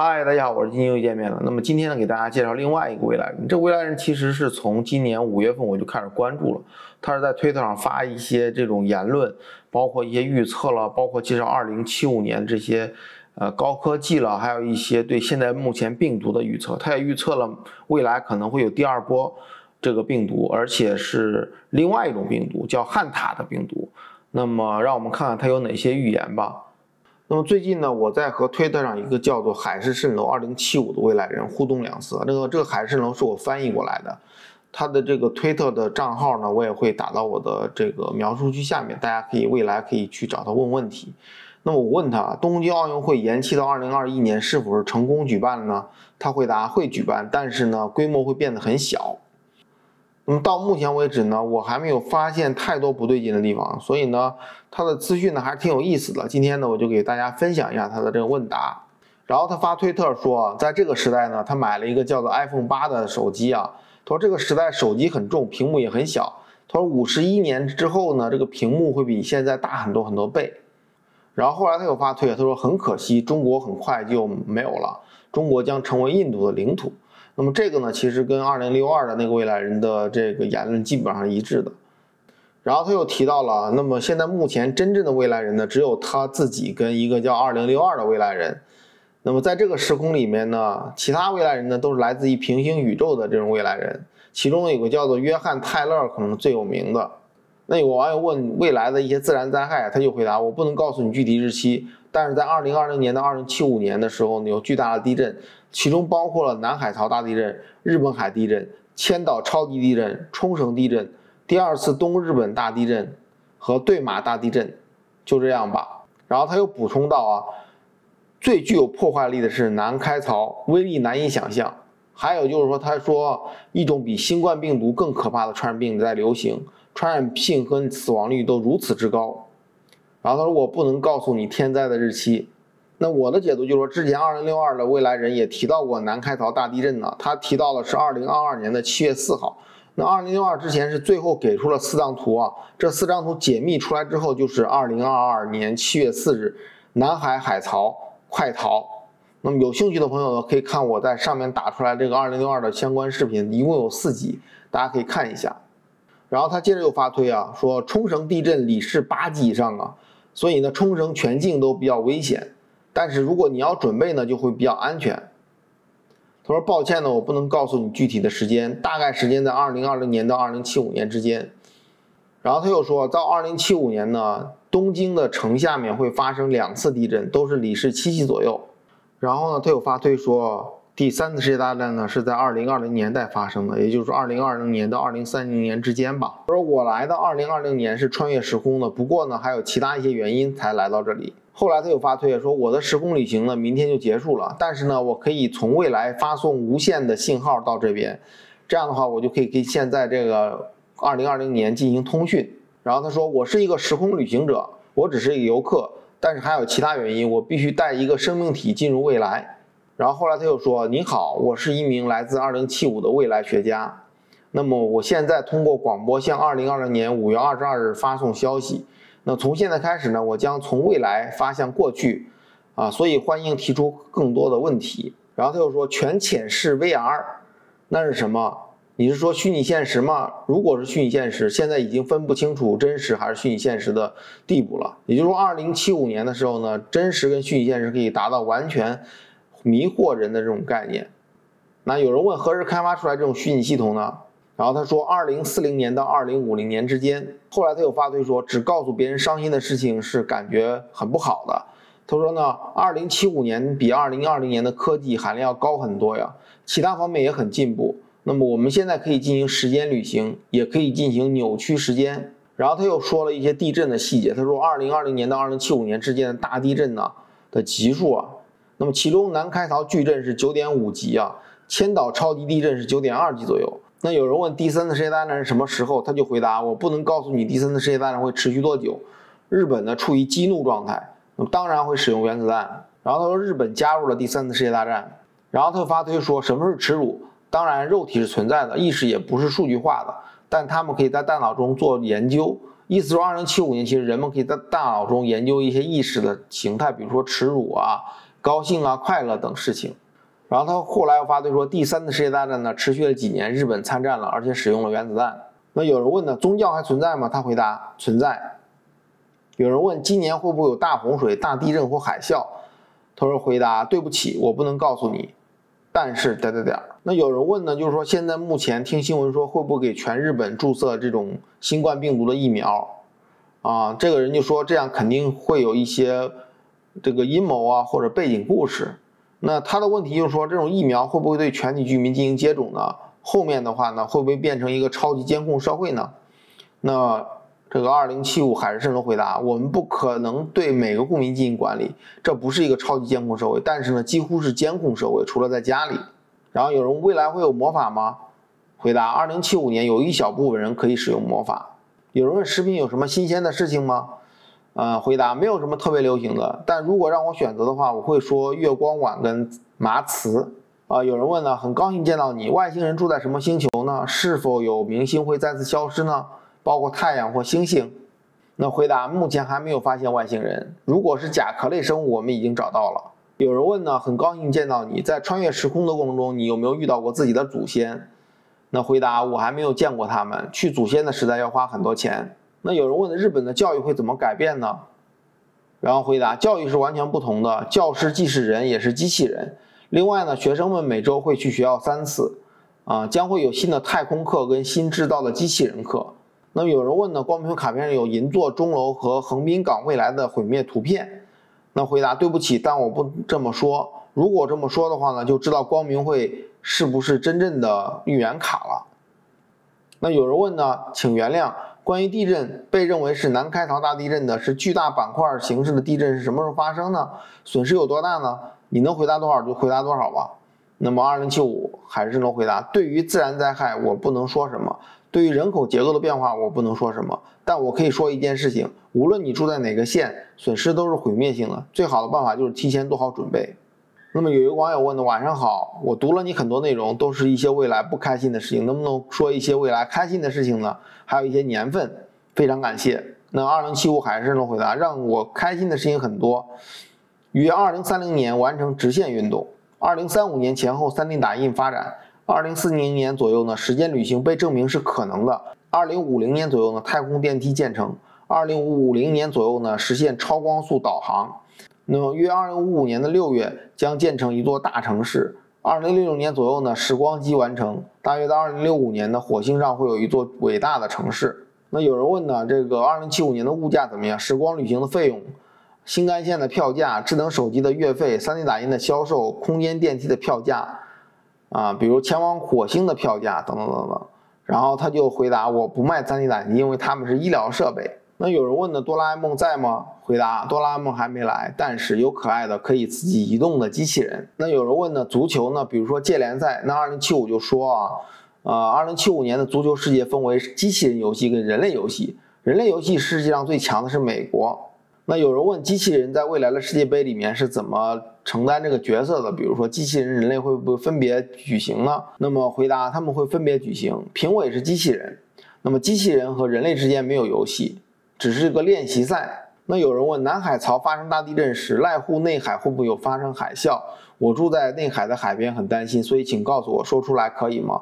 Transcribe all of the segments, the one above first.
嗨，大家好，我是金又见面了。那么今天呢，给大家介绍另外一个未来人。这未来人其实是从今年五月份我就开始关注了，他是在推特上发一些这种言论，包括一些预测了，包括介绍二零七五年这些呃高科技了，还有一些对现在目前病毒的预测。他也预测了未来可能会有第二波这个病毒，而且是另外一种病毒，叫汉塔的病毒。那么让我们看看他有哪些预言吧。那么最近呢，我在和推特上一个叫做“海市蜃楼二零七五”的未来人互动两次。那个这个海市蜃楼是我翻译过来的，他的这个推特的账号呢，我也会打到我的这个描述区下面，大家可以未来可以去找他问问题。那么我问他，东京奥运会延期到二零二一年是否是成功举办呢？他回答会举办，但是呢，规模会变得很小。那么到目前为止呢，我还没有发现太多不对劲的地方，所以呢，他的资讯呢还是挺有意思的。今天呢，我就给大家分享一下他的这个问答。然后他发推特说，在这个时代呢，他买了一个叫做 iPhone 八的手机啊。他说这个时代手机很重，屏幕也很小。他说五十一年之后呢，这个屏幕会比现在大很多很多倍。然后后来他又发推，他说很可惜，中国很快就没有了，中国将成为印度的领土。那么这个呢，其实跟二零六二的那个未来人的这个言论基本上一致的。然后他又提到了，那么现在目前真正的未来人呢，只有他自己跟一个叫二零六二的未来人。那么在这个时空里面呢，其他未来人呢都是来自于平行宇宙的这种未来人，其中有个叫做约翰泰勒，可能最有名的。那有网友问未来的一些自然灾害，他就回答我不能告诉你具体日期，但是在二零二零年到二零七五年的时候呢，有巨大的地震。其中包括了南海槽大地震、日本海地震、千岛超级地震、冲绳地震、第二次东日本大地震和对马大地震，就这样吧。然后他又补充到啊，最具有破坏力的是南开槽，威力难以想象。还有就是说，他说一种比新冠病毒更可怕的传染病在流行，传染性和死亡率都如此之高。然后他说我不能告诉你天灾的日期。那我的解读就是说，之前二零六二的未来人也提到过南开槽大地震呢，他提到的是二零二二年的七月四号。那二零六二之前是最后给出了四张图啊，这四张图解密出来之后就是二零二二年七月四日，南海海槽快逃。那么有兴趣的朋友呢，可以看我在上面打出来这个二零六二的相关视频，一共有四集，大家可以看一下。然后他接着又发推啊，说冲绳地震里氏八级以上啊，所以呢冲绳全境都比较危险。但是如果你要准备呢，就会比较安全。他说：“抱歉呢，我不能告诉你具体的时间，大概时间在二零二零年到二零七五年之间。”然后他又说到二零七五年呢，东京的城下面会发生两次地震，都是里氏七级左右。然后呢，他又发推说，第三次世界大战呢是在二零二零年代发生的，也就是二零二零年到二零三零年之间吧。他说我来的二零二零年是穿越时空的，不过呢还有其他一些原因才来到这里。后来他又发推说，我的时空旅行呢，明天就结束了。但是呢，我可以从未来发送无线的信号到这边，这样的话，我就可以跟现在这个二零二零年进行通讯。然后他说，我是一个时空旅行者，我只是一个游客，但是还有其他原因，我必须带一个生命体进入未来。然后后来他又说，你好，我是一名来自二零七五的未来学家。那么我现在通过广播向二零二零年五月二十二日发送消息。那从现在开始呢，我将从未来发向过去，啊，所以欢迎提出更多的问题。然后他又说全潜式 VR，那是什么？你是说虚拟现实吗？如果是虚拟现实，现在已经分不清楚真实还是虚拟现实的地步了。也就是说，二零七五年的时候呢，真实跟虚拟现实可以达到完全迷惑人的这种概念。那有人问何时开发出来这种虚拟系统呢？然后他说，二零四零年到二零五零年之间。后来他又发推说，只告诉别人伤心的事情是感觉很不好的。他说呢，二零七五年比二零二零年的科技含量要高很多呀，其他方面也很进步。那么我们现在可以进行时间旅行，也可以进行扭曲时间。然后他又说了一些地震的细节。他说，二零二零年到二零七五年之间的大地震呢的级数啊，那么其中南开槽巨震是九点五级啊，千岛超级地震是九点二级左右。那有人问第三次世界大战是什么时候，他就回答我不能告诉你第三次世界大战会持续多久。日本呢处于激怒状态，那么当然会使用原子弹。然后他说日本加入了第三次世界大战。然后他发推说什么是耻辱？当然肉体是存在的，意识也不是数据化的，但他们可以在大脑中做研究。意思说二零七五年其实人们可以在大脑中研究一些意识的形态，比如说耻辱啊、高兴啊、快乐等事情。然后他后来又发对说，第三次世界大战呢持续了几年，日本参战了，而且使用了原子弹。那有人问呢，宗教还存在吗？他回答存在。有人问今年会不会有大洪水、大地震或海啸？他说回答对不起，我不能告诉你。但是点点点。那有人问呢，就是说现在目前听新闻说会不会给全日本注射这种新冠病毒的疫苗？啊，这个人就说这样肯定会有一些这个阴谋啊或者背景故事。那他的问题就是说，这种疫苗会不会对全体居民进行接种呢？后面的话呢，会不会变成一个超级监控社会呢？那这个二零七五海市蜃楼回答：我们不可能对每个公民进行管理，这不是一个超级监控社会，但是呢，几乎是监控社会，除了在家里。然后有人未来会有魔法吗？回答：二零七五年有一小部分人可以使用魔法。有人问食品有什么新鲜的事情吗？呃，回答没有什么特别流行的，但如果让我选择的话，我会说月光碗跟麻糍。啊，有人问呢，很高兴见到你，外星人住在什么星球呢？是否有明星会再次消失呢？包括太阳或星星？那回答目前还没有发现外星人。如果是甲壳类生物，我们已经找到了。有人问呢，很高兴见到你，在穿越时空的过程中，你有没有遇到过自己的祖先？那回答我还没有见过他们，去祖先的时代要花很多钱。那有人问日本的教育会怎么改变呢？然后回答教育是完全不同的，教师既是人也是机器人。另外呢，学生们每周会去学校三次，啊，将会有新的太空课跟新制造的机器人课。那么有人问呢，光明会卡片上有银座钟楼和横滨港未来的毁灭图片。那回答对不起，但我不这么说。如果这么说的话呢，就知道光明会是不是真正的预言卡了。那有人问呢，请原谅。关于地震，被认为是南开槽大地震的是巨大板块形式的地震是什么时候发生呢？损失有多大呢？你能回答多少就回答多少吧。那么二零七五还是能回答。对于自然灾害，我不能说什么；对于人口结构的变化，我不能说什么。但我可以说一件事情：无论你住在哪个县，损失都是毁灭性的。最好的办法就是提前做好准备。那么有一个网友问的：晚上好，我读了你很多内容，都是一些未来不开心的事情，能不能说一些未来开心的事情呢？还有一些年份，非常感谢。那二零七五海是能回答，让我开心的事情很多。于二零三零年完成直线运动，二零三五年前后 3D 打印发展，二零四零年左右呢，时间旅行被证明是可能的，二零五零年左右呢，太空电梯建成，二零五零年左右呢，实现超光速导航。那么约二零五五年的六月将建成一座大城市。二零六六年左右呢，时光机完成。大约到二零六五年呢，火星上会有一座伟大的城市。那有人问呢，这个二零七五年的物价怎么样？时光旅行的费用、新干线的票价、智能手机的月费、3D 打印的销售、空间电梯的票价啊，比如前往火星的票价等等等等。然后他就回答：我不卖 3D 打印，因为他们是医疗设备。那有人问呢，哆啦 A 梦在吗？回答：哆啦 A 梦还没来，但是有可爱的可以自己移动的机器人。那有人问呢，足球呢？比如说界联赛，那二零七五就说啊，呃，二零七五年的足球世界分为机器人游戏跟人类游戏，人类游戏世界上最强的是美国。那有人问，机器人在未来的世界杯里面是怎么承担这个角色的？比如说，机器人、人类会不会分别举行呢？那么回答，他们会分别举行，评委是机器人，那么机器人和人类之间没有游戏。只是个练习赛。那有人问，南海槽发生大地震时，濑户内海会不会有发生海啸？我住在内海的海边，很担心，所以请告诉我说出来可以吗？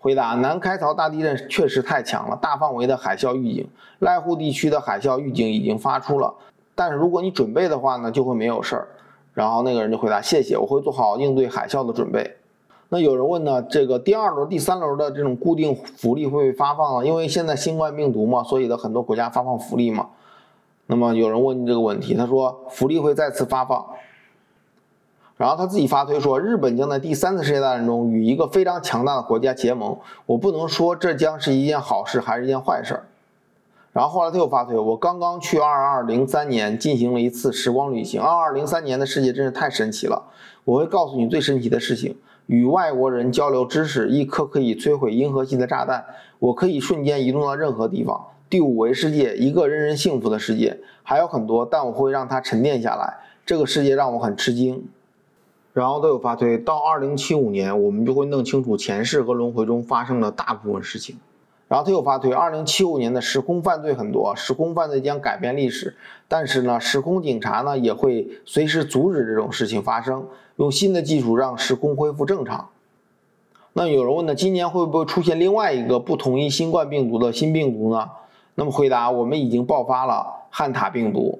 回答：南开槽大地震确实太强了，大范围的海啸预警，濑户地区的海啸预警已经发出了。但是如果你准备的话呢，就会没有事儿。然后那个人就回答：谢谢，我会做好应对海啸的准备。那有人问呢，这个第二轮、第三轮的这种固定福利会不会发放啊？因为现在新冠病毒嘛，所以的很多国家发放福利嘛。那么有人问这个问题，他说福利会再次发放。然后他自己发推说，日本将在第三次世界大战中与一个非常强大的国家结盟。我不能说这将是一件好事还是一件坏事。然后后来他又发推，我刚刚去二二零三年进行了一次时光旅行。二二零三年的世界真是太神奇了，我会告诉你最神奇的事情。与外国人交流知识，一颗可以摧毁银河系的炸弹，我可以瞬间移动到任何地方。第五维世界，一个人人幸福的世界，还有很多，但我会让它沉淀下来。这个世界让我很吃惊。然后都有发推，到二零七五年，我们就会弄清楚前世和轮回中发生的大部分事情。然后他又发推，二零七五年的时空犯罪很多，时空犯罪将改变历史，但是呢，时空警察呢也会随时阻止这种事情发生，用新的技术让时空恢复正常。那有人问呢，今年会不会出现另外一个不同于新冠病毒的新病毒呢？那么回答，我们已经爆发了汉塔病毒。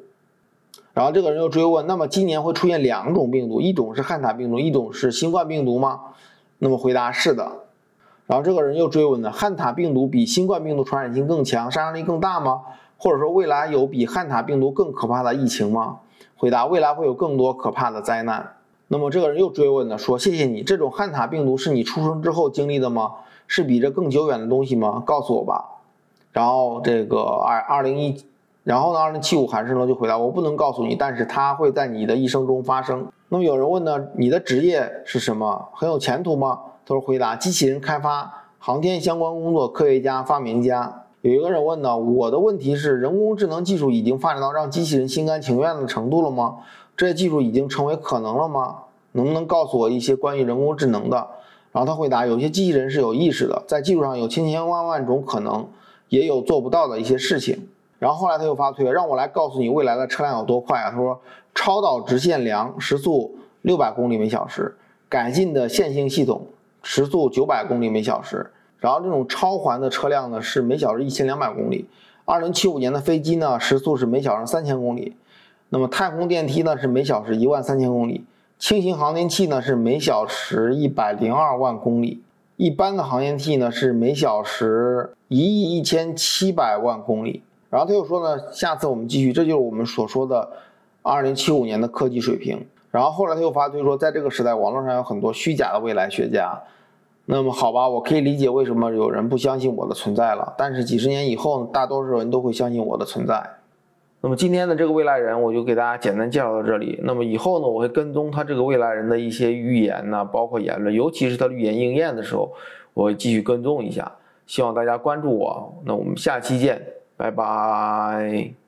然后这个人又追问，那么今年会出现两种病毒，一种是汉塔病毒，一种是新冠病毒吗？那么回答是的。然后这个人又追问了，汉塔病毒比新冠病毒传染性更强，杀伤力更大吗？或者说未来有比汉塔病毒更可怕的疫情吗？回答，未来会有更多可怕的灾难。那么这个人又追问了，说谢谢你，这种汉塔病毒是你出生之后经历的吗？是比这更久远的东西吗？告诉我吧。然后这个二二零一，然后呢二零七五韩世呢就回答，我不能告诉你，但是它会在你的一生中发生。那么有人问呢，你的职业是什么？很有前途吗？他说：“回答机器人开发、航天相关工作，科学家、发明家。”有一个人问呢：“我的问题是，人工智能技术已经发展到让机器人心甘情愿的程度了吗？这些技术已经成为可能了吗？能不能告诉我一些关于人工智能的？”然后他回答：“有些机器人是有意识的，在技术上有千千万万种可能，也有做不到的一些事情。”然后后来他又发推，让我来告诉你未来的车辆有多快啊！他说：“超导直线梁时速六百公里每小时，改进的线性系统。”时速九百公里每小时，然后这种超环的车辆呢是每小时一千两百公里。二零七五年的飞机呢时速是每小时三千公里，那么太空电梯呢是每小时一万三千公里，轻型航天器呢是每小时一百零二万公里，一般的航天器呢是每小时一亿一千七百万公里。然后他又说呢，下次我们继续，这就是我们所说的二零七五年的科技水平。然后后来他又发推说，在这个时代，网络上有很多虚假的未来学家。那么好吧，我可以理解为什么有人不相信我的存在了。但是几十年以后，大多数人都会相信我的存在。那么今天的这个未来人，我就给大家简单介绍到这里。那么以后呢，我会跟踪他这个未来人的一些预言呢，包括言论，尤其是他预言应验的时候，我会继续跟踪一下。希望大家关注我。那我们下期见，拜拜。